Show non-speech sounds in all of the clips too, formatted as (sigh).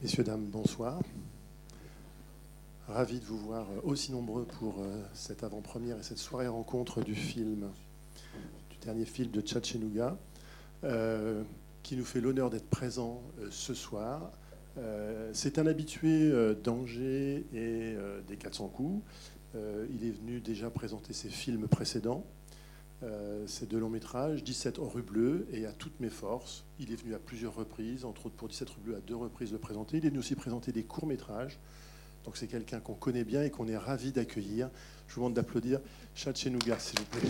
Messieurs, dames, bonsoir. Ravi de vous voir aussi nombreux pour euh, cette avant-première et cette soirée rencontre du film, du dernier film de Tchatchenouga, euh, qui nous fait l'honneur d'être présent euh, ce soir. C'est un habitué d'Angers et des 400 coups. Il est venu déjà présenter ses films précédents. Euh, ces deux longs métrages, 17 hors rue bleue et à toutes mes forces. Il est venu à plusieurs reprises, entre autres pour 17 rue bleue à deux reprises le présenter. Il est venu aussi présenter des courts métrages. Donc c'est quelqu'un qu'on connaît bien et qu'on est ravi d'accueillir. Je vous demande d'applaudir Nougat, s'il vous plaît.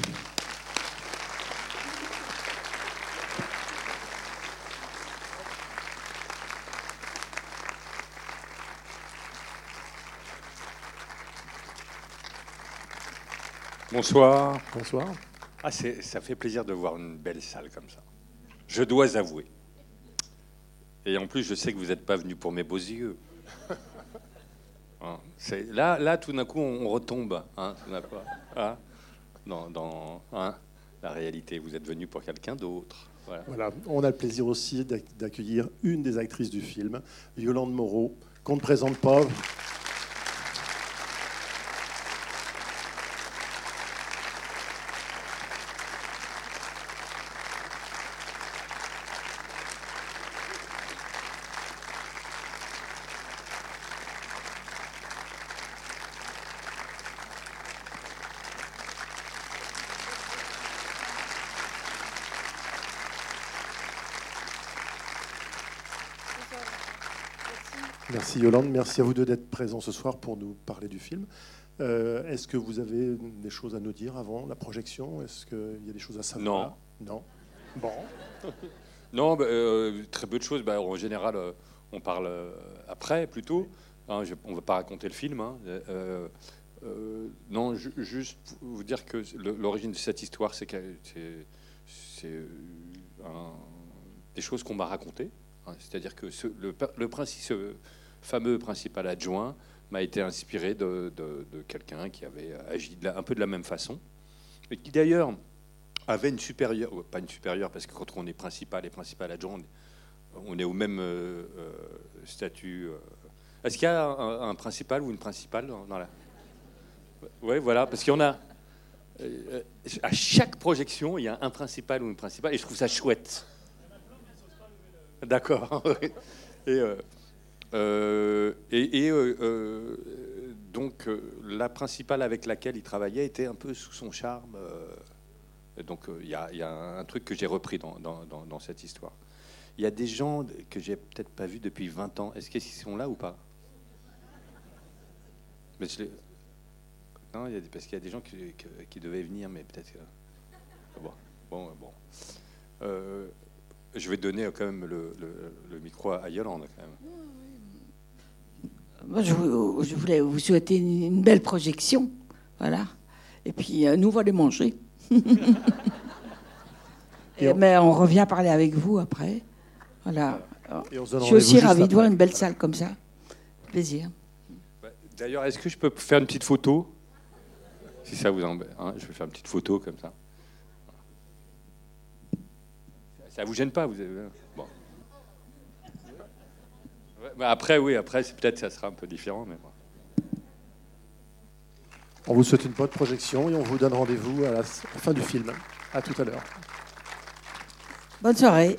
Bonsoir. Bonsoir. Ah, ça fait plaisir de voir une belle salle comme ça. Je dois avouer. Et en plus, je sais que vous n'êtes pas venu pour mes beaux yeux. (laughs) Hein, là, là, tout d'un coup, on retombe hein, hein, dans, la réalité. Vous êtes venu pour quelqu'un d'autre. Voilà. On a le plaisir aussi d'accueillir une des actrices du film, Yolande Moreau, qu'on ne présente pas. Merci Yolande, merci à vous deux d'être présents ce soir pour nous parler du film. Euh, est-ce que vous avez des choses à nous dire avant la projection? Est-ce qu'il y a des choses à savoir? Non. Non. Bon. (laughs) non, bah, euh, très peu de choses. Bah, en général, euh, on parle après plutôt. Hein, on ne va pas raconter le film. Hein. non, juste vous dire que l'origine de cette histoire, c'est c'est des choses qu'on m'a racontées. Hein. C'est-à-dire que le, le fameux principal adjoint m'a été inspiré de, quelqu'un qui avait agi un peu de la même façon, et qui d'ailleurs avait une supérieure, pas une supérieure, parce que quand on est principal et principal adjoint, on est au même euh, euh, statut. Euh. Est-ce qu'il y a un, principal ou une principale dans la... Oui, voilà, parce qu'il y en a. À chaque projection, il y a un principal ou une principale, et je trouve ça chouette. D'accord. (laughs) et, euh, et, euh, euh, donc la principale avec laquelle il travaillait était un peu sous son charme. donc il y, a un truc que j'ai repris dans, cette histoire. Il y a des gens que j'ai peut-être pas vus depuis 20 ans. Est-ce qu'ils sont là ou pas? Non, y a parce qu'il y a des gens qui, devaient venir, mais peut-être. Bon, bon, bon. Je vais donner quand même le, le micro à Yolande quand même je, voulais vous souhaiter une, belle projection. Voilà. Et puis, euh, nous, on va les manger. (laughs) mais on revient parler avec vous après. Voilà. je suis aussi ravi de voir une belle salle comme ça. Plaisir. D'ailleurs, est-ce que je peux faire une petite photo? Si ça vous embête. Hein, je vais faire une petite photo comme ça. Ça vous gêne pas vous avez... bon. Bah, après, oui, après, peut-être ça sera un peu différent. Mais On vous souhaite une bonne projection et on vous donne rendez-vous à la fin du film. À tout à l'heure. Bonne soirée.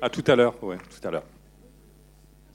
à tout à l'heure, oui, tout à l'heure.